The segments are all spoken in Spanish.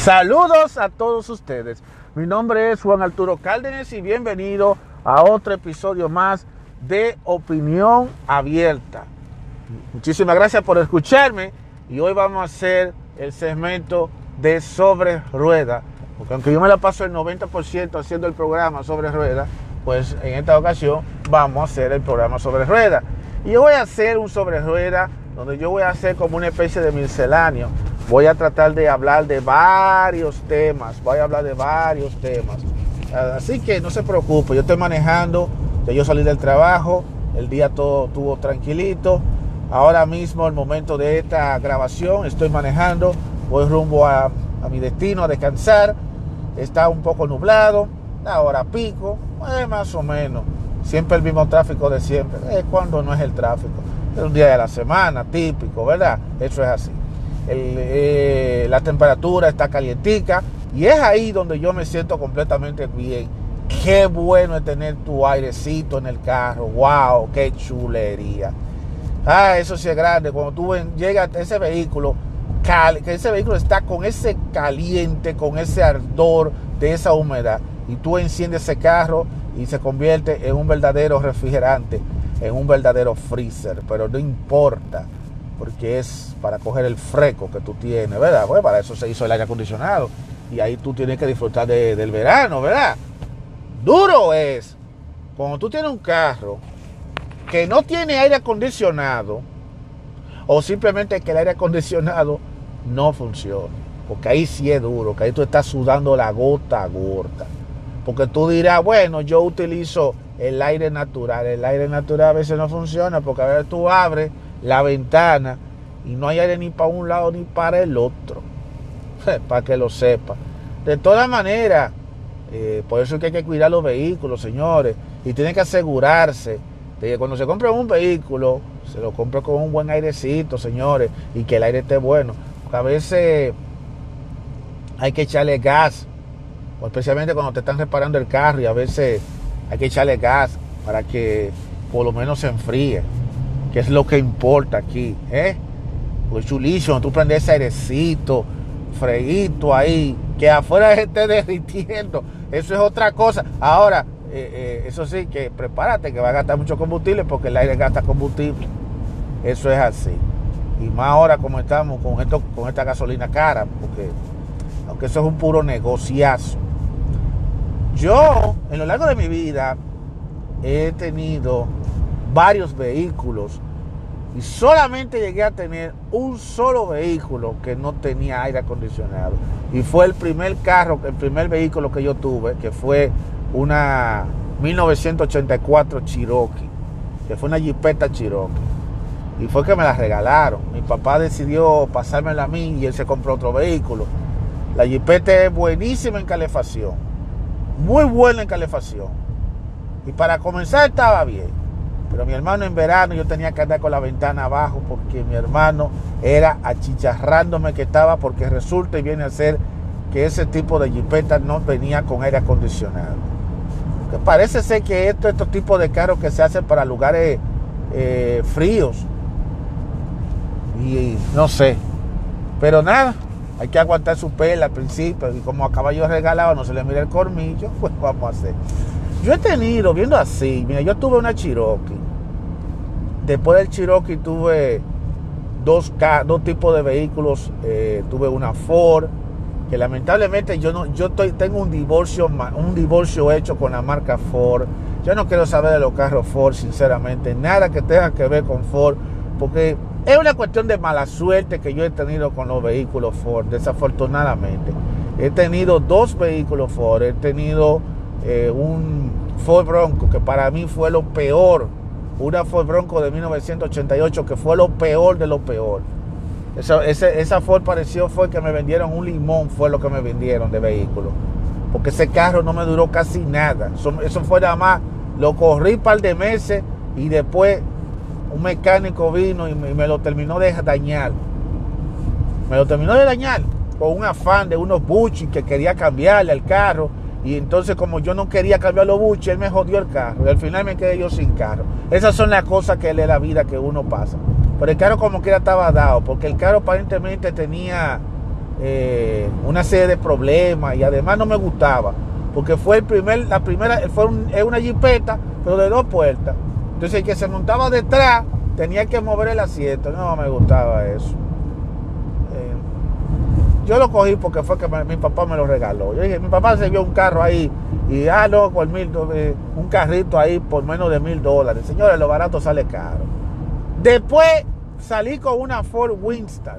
Saludos a todos ustedes. Mi nombre es Juan Arturo Cárdenas y bienvenido a otro episodio más de Opinión Abierta. Muchísimas gracias por escucharme y hoy vamos a hacer el segmento de sobre rueda. Porque aunque yo me la paso el 90% haciendo el programa sobre rueda, pues en esta ocasión vamos a hacer el programa sobre rueda. Y yo voy a hacer un sobre rueda donde yo voy a hacer como una especie de misceláneo voy a tratar de hablar de varios temas, voy a hablar de varios temas. Así que no se preocupe, yo estoy manejando, ya yo salí del trabajo, el día todo estuvo tranquilito. Ahora mismo, el momento de esta grabación, estoy manejando, voy rumbo a, mi destino a descansar. Está un poco nublado, ahora pico, eh, más o menos. Siempre el mismo tráfico de siempre. Es cuando no es el tráfico. Es un día de la semana, típico, ¿verdad? Eso es así. Eh, la temperatura está calientica y es ahí donde yo me siento completamente bien. Qué bueno es tener tu airecito en el carro. Wow, qué chulería. Ah, eso sí es grande. Cuando tú llegas a ese vehículo, que ese vehículo está con ese caliente, con ese ardor de esa humedad, y tú enciendes ese carro y se convierte en un verdadero refrigerante, en un verdadero freezer. Pero no importa porque es para coger el freco que tú tienes, ¿verdad? Pues para eso se hizo el aire acondicionado. Y ahí tú tienes que disfrutar del verano, ¿verdad? Duro es cuando tú tienes un carro que no tiene aire acondicionado o simplemente que el aire acondicionado no funcione. Porque ahí sí es duro, que ahí tú estás sudando la gota gorda. Porque tú dirás, bueno, yo utilizo el aire natural. El aire natural a veces no funciona porque a veces tú abres la ventana y no hay aire ni para un lado ni para el otro. para que lo sepa. De todas maneras, eh, por eso es que hay que cuidar los vehículos, señores. Y tienen que asegurarse de que cuando se compre un vehículo, se lo compre con un buen airecito, señores, y que el aire esté bueno. Porque a veces hay que echarle gas, especialmente cuando te están reparando el carro, y a veces hay que echarle gas para que por lo menos se enfríe que es lo que importa aquí, ¿eh? Pues chulísimo, tú prendes ese airecito, freguito ahí, que afuera esté derritiendo, eso es otra cosa. Ahora, eh, eh, eso sí, que prepárate, que va a gastar mucho combustible porque el aire gasta combustible. Eso es así. Y más ahora como estamos con, esto, con esta gasolina cara, porque aunque eso es un puro negociazo. Yo, en lo largo de mi vida, he tenido varios vehículos y solamente llegué a tener un solo vehículo que no tenía aire acondicionado. Y fue el primer carro, el primer vehículo que yo tuve, que fue una 1984 Cherokee, que fue una Jeepeta Cherokee. Y fue que me la regalaron. Mi papá decidió pasármela a mí y él se compró otro vehículo. La Jeepeta es buenísima en calefacción. Muy buena en calefacción. Y para comenzar estaba bien. Pero mi hermano en verano yo tenía que andar con la ventana abajo porque mi hermano era achicharrándome que estaba porque resulta y viene a ser que ese tipo de jipeta no venía con aire acondicionado. Que parece ser que esto, estos tipos de carros que se hacen para lugares eh, fríos. Y no sé. Pero nada, hay que aguantar su pela al principio. Y como a caballo regalado no se le mira el cormillo, pues vamos a hacer. Yo he tenido, viendo así, mira, yo tuve una Cherokee. Después del Cherokee tuve dos, tipos de vehículos. Eh, tuve una Ford, que lamentablemente yo no, yo tengo un divorcio, un divorcio hecho con la marca Ford. Yo no quiero saber de los carros Ford, sinceramente, nada que tenga que ver con Ford, porque es una cuestión de mala suerte que yo he tenido con los vehículos Ford, desafortunadamente. He tenido dos vehículos Ford, he tenido eh, un Ford Bronco que para mí fue lo peor, una Ford Bronco de 1988 que fue lo peor de lo peor. Esa, esa Ford pareció fue que me vendieron un limón, fue lo que me vendieron de vehículo. Porque ese carro no me duró casi nada. Eso, fue nada más, lo corrí un par de meses y después un mecánico vino y me, lo terminó de dañar. Me lo terminó de dañar con un afán de unos buchis que quería cambiarle al carro y entonces como yo no quería cambiar los buches, él me jodió el carro. Y al final me quedé yo sin carro. Esas son las cosas que es la vida que uno pasa. Pero el carro como quiera estaba dado, porque el carro aparentemente tenía, eh, una serie de problemas y además no me gustaba porque fue el primer, la primera, fue una jipeta, pero de dos puertas. Entonces el que se montaba detrás tenía que mover el asiento. No me gustaba eso. Yo lo cogí porque fue que mi papá me lo regaló. Yo dije, mi papá se vio un carro ahí y, ah, no, por mil, eh, un carrito ahí por menos de mil dólares. Señores, lo barato sale caro. Después salí con una Ford Winston.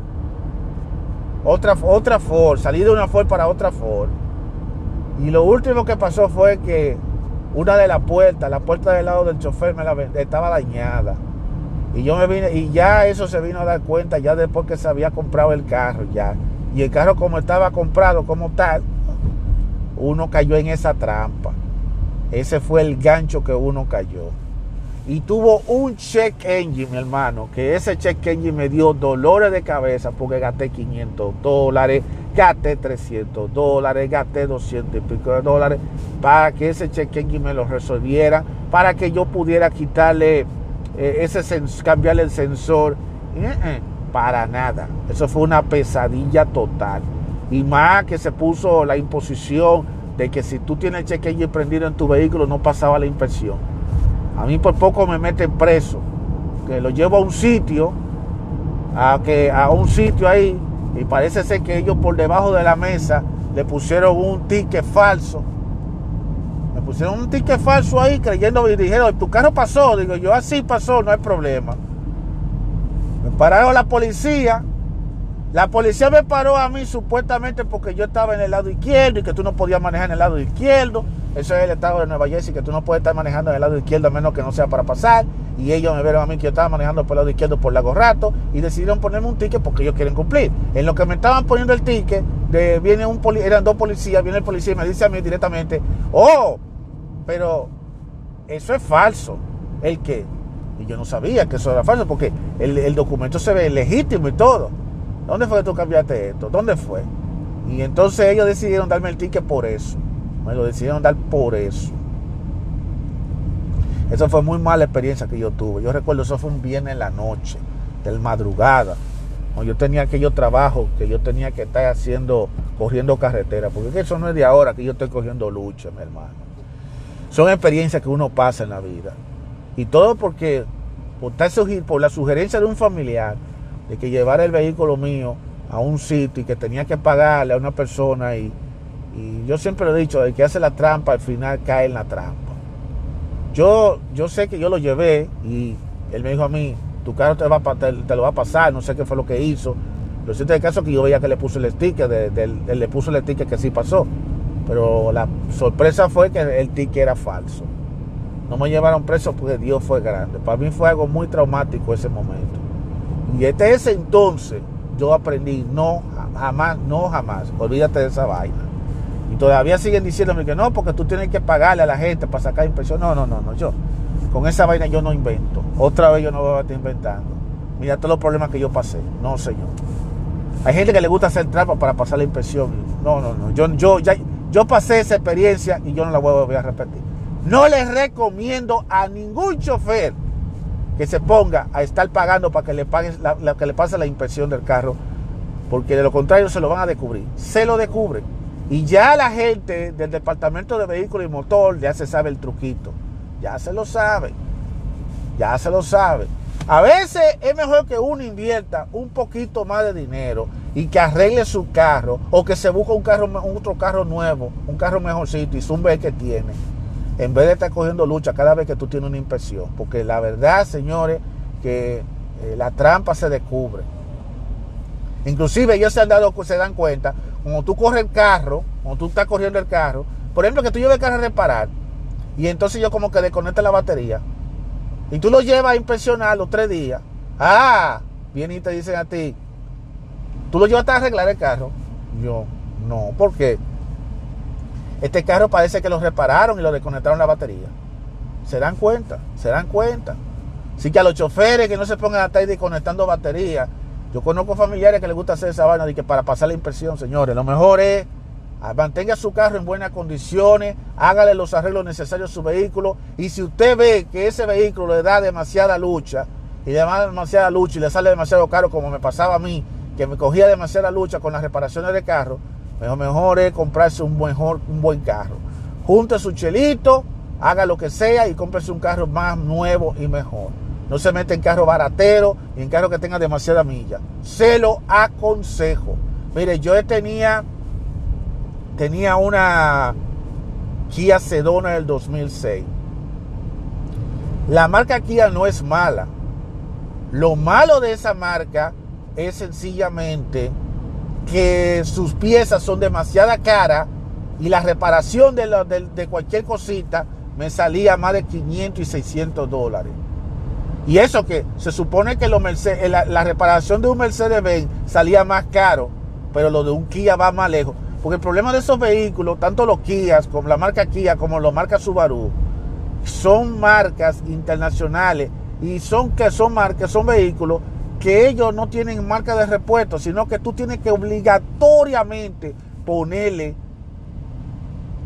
Otra, otra Ford, salí de una Ford para otra Ford. Y lo último que pasó fue que una de las puertas, la puerta del lado del chofer, estaba dañada. Y yo me vine, y ya eso se vino a dar cuenta ya después que se había comprado el carro, ya. Y el carro como estaba comprado como tal, uno cayó en esa trampa. Ese fue el gancho que uno cayó y tuvo un check engine, mi hermano, que ese check engine me dio dolores de cabeza porque gasté 500 dólares, gasté 300 dólares, gasté 200 y pico de dólares para que ese check engine me lo resolviera, para que yo pudiera quitarle eh, ese cambiarle el sensor. Para nada. Eso fue una pesadilla total. Y más que se puso la imposición de que si tú tienes el prendido en tu vehículo no pasaba la inspección. A mí por poco me meten preso, que lo llevo a un sitio, a, que, a un sitio ahí, y parece ser que ellos por debajo de la mesa le pusieron un ticket falso. Me pusieron un ticket falso ahí creyendo y dijeron, tu carro pasó. Digo, yo así pasó, no hay problema. Me pararon la policía. La policía me paró a mí supuestamente porque yo estaba en el lado izquierdo y que tú no podías manejar en el lado izquierdo. Eso es el estado de Nueva Jersey, que tú no puedes estar manejando en el lado izquierdo a menos que no sea para pasar. Y ellos me vieron a mí que yo estaba manejando por el lado izquierdo por largo rato y decidieron ponerme un ticket porque ellos quieren cumplir. En lo que me estaban poniendo el ticket, viene un eran dos policías, viene el policía y me dice a mí directamente, oh, pero eso es falso. ¿El qué? Y yo no sabía que eso era falso porque el, el documento se ve legítimo y todo. ¿Dónde fue que tú cambiaste esto? ¿Dónde fue? Y entonces ellos decidieron darme el ticket por eso. Me lo decidieron dar por eso. Esa fue muy mala experiencia que yo tuve. Yo recuerdo, eso fue un viernes en la noche, del madrugada. Yo tenía aquello trabajo que yo tenía que estar haciendo, corriendo carretera, porque eso no es de ahora que yo estoy cogiendo lucha, mi hermano. Son experiencias que uno pasa en la vida. Y todo porque, por, por la sugerencia de un familiar, de que llevara el vehículo mío a un sitio y que tenía que pagarle a una persona y y yo siempre lo he dicho, el que hace la trampa al final cae en la trampa. Yo, yo sé que yo lo llevé y él me dijo a mí, tu carro te, va, te, lo va a pasar, no sé qué fue lo que hizo. Lo cierto es caso que yo veía que le puso el sticker, de, le puso el sticker que sí pasó. Pero la sorpresa fue que el ticket era falso. No me llevaron preso porque Dios fue grande. Para mí fue algo muy traumático ese momento. Y desde ese entonces yo aprendí, no, jamás, no jamás, olvídate de esa vaina. Y todavía siguen diciéndome que no, porque tú tienes que pagarle a la gente para sacar impresión. No, no, no, no, yo. Con esa vaina yo no invento. Otra vez yo no voy a estar inventando. Mira todos los problemas que yo pasé. No, señor. Hay gente que le gusta hacer trampa para pasar la impresión. No, no, no. Yo, yo, ya, yo pasé esa experiencia y yo no la voy a a repetir. No les recomiendo a ningún chofer que se ponga a estar pagando para que le, pague la, que le pase la impresión del carro, porque de lo contrario se lo van a descubrir. Se lo descubren. Y ya la gente del departamento de vehículos y motor ya se sabe el truquito. Ya se lo sabe. Ya se lo sabe. A veces es mejor que uno invierta un poquito más de dinero y que arregle su carro o que se busque un carro, otro carro nuevo, un carro mejorcito y zumbe el que tiene, en vez de estar cogiendo lucha cada vez que tú tienes una inspección. Porque la verdad, señores, que eh, la trampa se descubre. Inclusive ellos se han dado, se dan cuenta cuando tú corres el carro, cuando tú estás corriendo el carro, por ejemplo, que tú lleves el carro a reparar, y entonces yo como que desconecte la batería, y tú lo llevas a inspeccionar los tres días, ah, vienen y te dicen a ti, tú lo llevas a arreglar el carro. Yo, no, porque este carro parece que lo repararon y lo desconectaron la batería. Se dan cuenta, se dan cuenta. Así que a los choferes que no se pongan a estar desconectando baterías, yo conozco familiares que les gusta hacer esa vaina de que para pasar la impresión, señores. Lo mejor es ah, mantenga su carro en buenas condiciones, hágale los arreglos necesarios a su vehículo. Y si usted ve que ese vehículo le da demasiada lucha, y le da demasiada lucha y le sale demasiado caro, como me pasaba a mí, que me cogía demasiada lucha con las reparaciones de carro, Lo mejor es comprarse un buen, un buen carro. Junte su chelito, haga lo que sea y cómprese un carro más nuevo y mejor. No se mete en carro baratero y en carro que tenga demasiada milla. Se lo aconsejo. Mire, yo tenía, tenía una Kia Sedona del 2006. La marca Kia no es mala. Lo malo de esa marca es sencillamente que sus piezas son demasiada caras y la reparación de, de, cualquier cosita me salía más de 500 y 600 dólares. Y eso que se supone que los Mercedes, la, la, reparación de un Mercedes-Benz salía más caro, pero lo de un Kia va más lejos. Porque el problema de esos vehículos, tanto los Kia como la marca Kia como la marca Subaru, son marcas internacionales y son que son marcas, son vehículos que ellos no tienen marca de repuesto, sino que tú tienes que obligatoriamente ponerle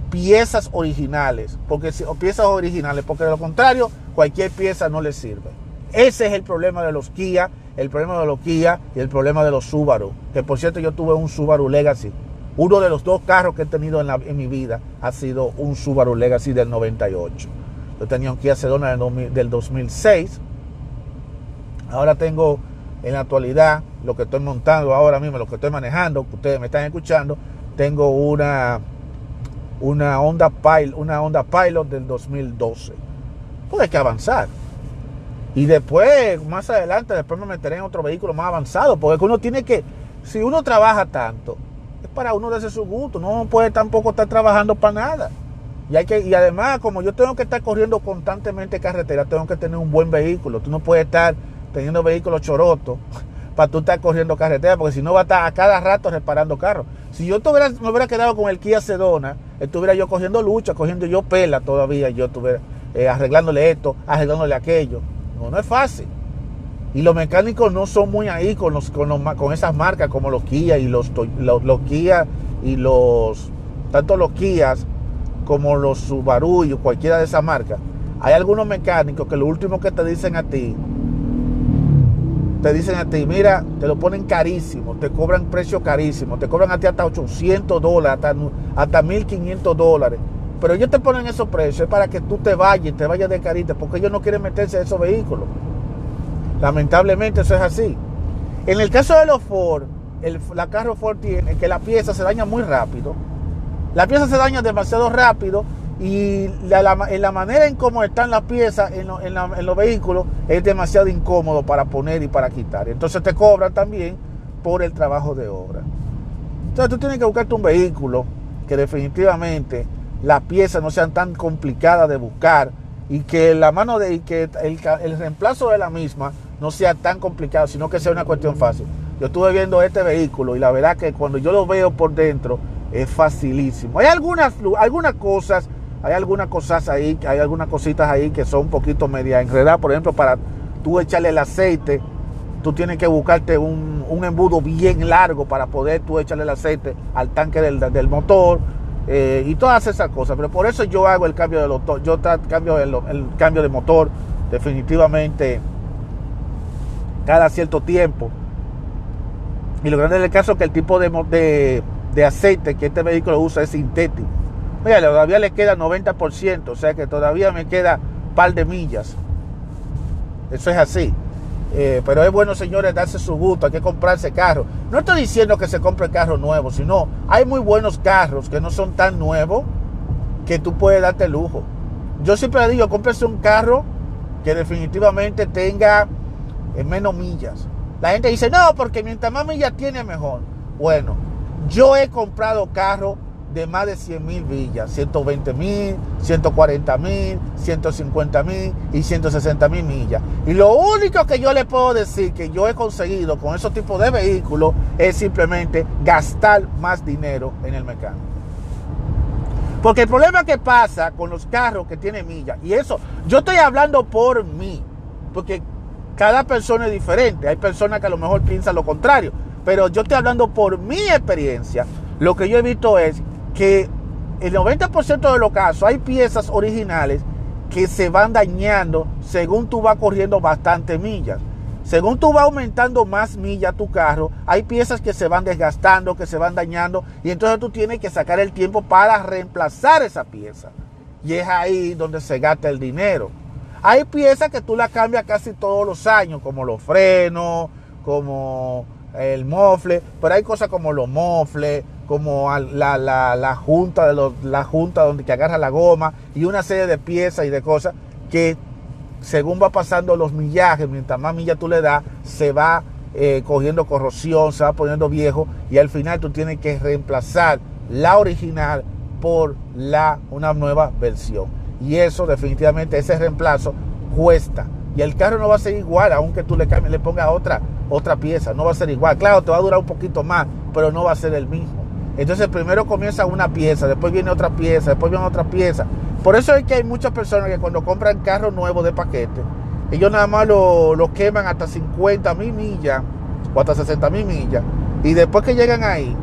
piezas originales, porque o piezas originales, porque de lo contrario cualquier pieza no le sirve. Ese es el problema de los Kia, el problema de los Kia y el problema de los Subaru. Que por cierto yo tuve un Subaru Legacy. Uno de los dos carros que he tenido en, en mi vida ha sido un Subaru Legacy del 98. Yo tenía un Kia Sedona del 2006. Ahora tengo en la actualidad lo que estoy montando ahora mismo, lo que estoy manejando, que ustedes me están escuchando, tengo una una Honda Pilot, una Honda Pilot del 2012. Pues hay que avanzar. Y después, más adelante, después me meteré en otro vehículo más avanzado, porque uno tiene que, si uno trabaja tanto, es para uno darse su gusto, no puede tampoco estar trabajando para nada. Y, hay que, y además, como yo tengo que estar corriendo constantemente carretera, tengo que tener un buen vehículo. Tú no puedes estar teniendo vehículos chorotos para tú estar corriendo carretera, porque si no va a estar a cada rato reparando carros. Si yo tuviera, me hubiera quedado con el Kia Sedona, estuviera yo cogiendo lucha, cogiendo yo pela todavía, yo estuviera eh, arreglándole esto, arreglándole aquello. No, no es fácil. Y los mecánicos no son muy ahí con, los, con, esas marcas como los Kia y los, los, los Kia y los, tanto los Kias como los Subaru y cualquiera de esas marcas, hay algunos mecánicos que lo último que te dicen a ti, te dicen a ti, mira, te lo ponen carísimo, te cobran precio carísimo, te cobran a ti hasta 800 dólares, hasta, hasta 1500 dólares. Pero ellos te ponen esos precios para que tú te vayas, te vayas de carita, porque ellos no quieren meterse en esos vehículos. Lamentablemente eso es así. En el caso de los Ford, el, la carro Ford tiene que la pieza se daña muy rápido la pieza se daña demasiado rápido y la, en la manera en cómo están las piezas en, los vehículos es demasiado incómodo para poner y para quitar. Entonces te cobran también por el trabajo de obra. Entonces tú tienes que buscarte un vehículo que definitivamente las piezas no sean tan complicadas de buscar y que la mano de y que el, el reemplazo de la misma no sea tan complicado, sino que sea una cuestión fácil. Yo estuve viendo este vehículo y la verdad que cuando yo lo veo por dentro, es facilísimo. Hay algunas, algunas cosas, hay algunas cosas ahí, hay algunas cositas ahí que son un poquito media enredadas. Por ejemplo, para tú echarle el aceite, tú tienes que buscarte un, embudo bien largo para poder tú echarle el aceite al tanque del, motor. Eh, y todas esas cosas, pero por eso yo hago el cambio de motor, yo cambio el, cambio de motor definitivamente cada cierto tiempo. Y lo grande del caso es que el tipo de, de, de aceite que este vehículo usa es sintético. Mira, todavía le queda 90%, o sea que todavía me queda un par de millas. Eso es así. Eh, pero es bueno, señores, darse su gusto, hay que comprarse carro. No estoy diciendo que se compre carro nuevo, sino hay muy buenos carros que no son tan nuevos que tú puedes darte lujo. Yo siempre digo, cómprese un carro que definitivamente tenga eh, menos millas. La gente dice, no, porque mientras más millas tiene, mejor. Bueno, yo he comprado carros de más de 100 mil villas, 120 mil, 140 mil, 150 mil y 160 mil millas. Y lo único que yo le puedo decir que yo he conseguido con esos tipos de vehículos es simplemente gastar más dinero en el mecánico. Porque el problema que pasa con los carros que tienen millas, y eso, yo estoy hablando por mí, porque cada persona es diferente. Hay personas que a lo mejor piensan lo contrario. Pero yo estoy hablando por mi experiencia. Lo que yo he visto es que el 90% de los casos hay piezas originales que se van dañando según tú vas corriendo bastantes millas. según tú vas aumentando más milla tu carro, hay piezas que se van desgastando, que se van dañando, y entonces tú tienes que sacar el tiempo para reemplazar esa pieza. Y es ahí donde se gasta el dinero. Hay piezas que tú las cambias casi todos los años, como los frenos, como el mofle, pero hay cosas como los mofles, como la, la, junta de los, la junta donde que agarra la goma y una serie de piezas y de cosas que según va pasando los millajes, mientras más millas tú le das, se va eh, cogiendo corrosión, se va poniendo viejo y al final tú tienes que reemplazar la original por la, una nueva versión. Y eso definitivamente, ese reemplazo cuesta. Y el carro no va a ser igual, aunque tú le cambies, le pongas otra, otra pieza, no va a ser igual. Claro, te va a durar un poquito más, pero no va a ser el mismo. Entonces primero comienza una pieza, después viene otra pieza, después viene otra pieza. Por eso es que hay muchas personas que cuando compran carros nuevos de paquete, ellos nada más lo, queman hasta 50 mil millas o hasta 60 mil millas. Y después que llegan ahí,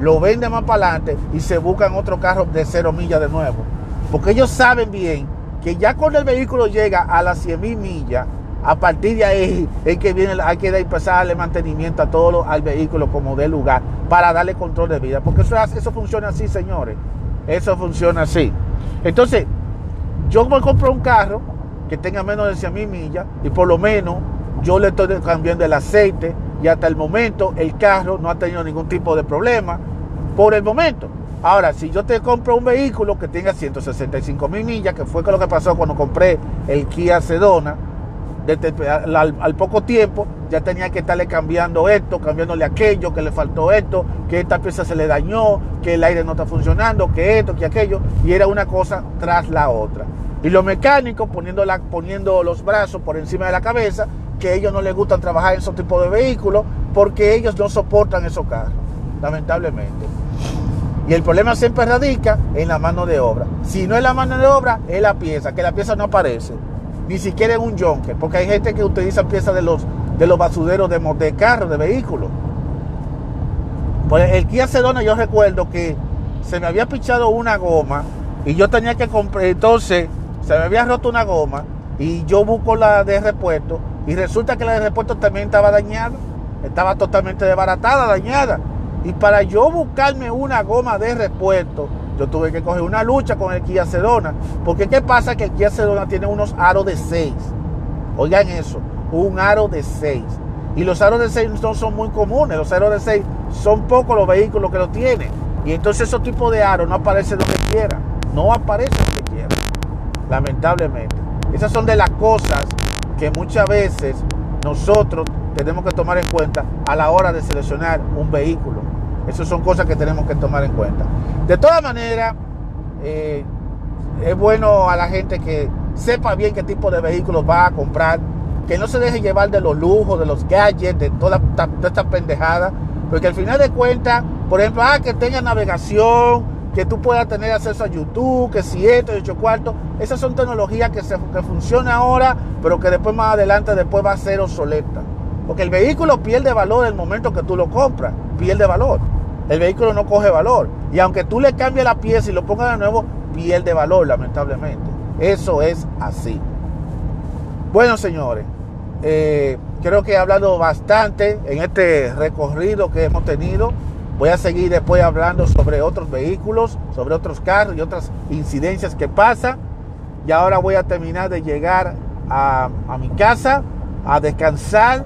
lo venden más para adelante y se buscan otro carro de cero millas de nuevo. Porque ellos saben bien que ya cuando el vehículo llega a las 100 mil millas, a partir de ahí es que viene, hay que empezar a darle mantenimiento a todo al vehículo como de lugar para darle control de vida. Porque eso, eso funciona así, señores. Eso funciona así. Entonces, yo me compro un carro que tenga menos de 100 mil millas y por lo menos yo le estoy cambiando el aceite y hasta el momento el carro no ha tenido ningún tipo de problema por el momento. Ahora, si yo te compro un vehículo que tenga 165 mil millas, que fue lo que pasó cuando compré el Kia Sedona, al, poco tiempo ya tenía que estarle cambiando esto, cambiándole aquello, que le faltó esto, que esta pieza se le dañó, que el aire no está funcionando, que esto, que aquello, y era una cosa tras la otra. Y los mecánicos poniendo, poniendo los brazos por encima de la cabeza, que ellos no les gustan trabajar en esos tipos de vehículos porque ellos no soportan esos carros, lamentablemente. Y el problema siempre radica en la mano de obra. Si no es la mano de obra, es la pieza, que la pieza no aparece ni siquiera en un junker, porque hay gente que utiliza piezas de los, de los basureros de, de de vehículos. Pues el Kia Sedona yo recuerdo que se me había pichado una goma y yo tenía que comprar, entonces se me había roto una goma y yo busco la de repuesto y resulta que la de repuesto también estaba dañada, estaba totalmente desbaratada, dañada. Y para yo buscarme una goma de repuesto, yo tuve que coger una lucha con el Kia Sedona. Porque ¿qué pasa? Que el Kia Sedona tiene unos aros de 6. Oigan eso, un aro de 6. Y los aros de 6 no son muy comunes. Los aros de 6 son pocos los vehículos que lo tienen. Y entonces esos tipos de aros no aparecen donde quiera. No aparecen donde quiera. Lamentablemente. Esas son de las cosas que muchas veces nosotros tenemos que tomar en cuenta a la hora de seleccionar un vehículo. Esas son cosas que tenemos que tomar en cuenta. De todas maneras, eh, es bueno a la gente que sepa bien qué tipo de vehículos va a comprar, que no se deje llevar de los lujos, de los gadgets, de toda, esta pendejada, porque al final de cuentas, por ejemplo, ah, que tenga navegación, que tú puedas tener acceso a YouTube, que si esto y ocho cuartos, esas son tecnologías que, se, que funcionan ahora, pero que después más adelante después va a ser obsoleta. Porque el vehículo pierde valor el momento que tú lo compras, pierde valor el vehículo no coge valor. Y aunque tú le cambies la pieza y lo pongas de nuevo, pierde valor, lamentablemente. Eso es así. Bueno, señores, eh, creo que he hablado bastante en este recorrido que hemos tenido. Voy a seguir después hablando sobre otros vehículos, sobre otros carros y otras incidencias que pasan. Y ahora voy a terminar de llegar a, a mi casa, a descansar,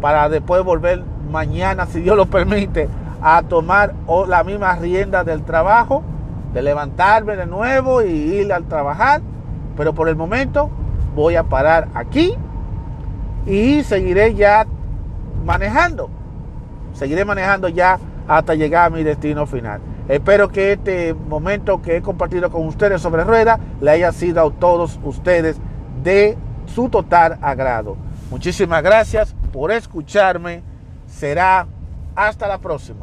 para después volver mañana, si Dios lo permite, a tomar la misma rienda del trabajo, de levantarme de nuevo y ir al trabajar. Pero por el momento voy a parar aquí y seguiré ya manejando. Seguiré manejando ya hasta llegar a mi destino final. Espero que este momento que he compartido con ustedes sobre rueda le haya sido a todos ustedes de su total agrado. Muchísimas gracias por escucharme. Será hasta la próxima.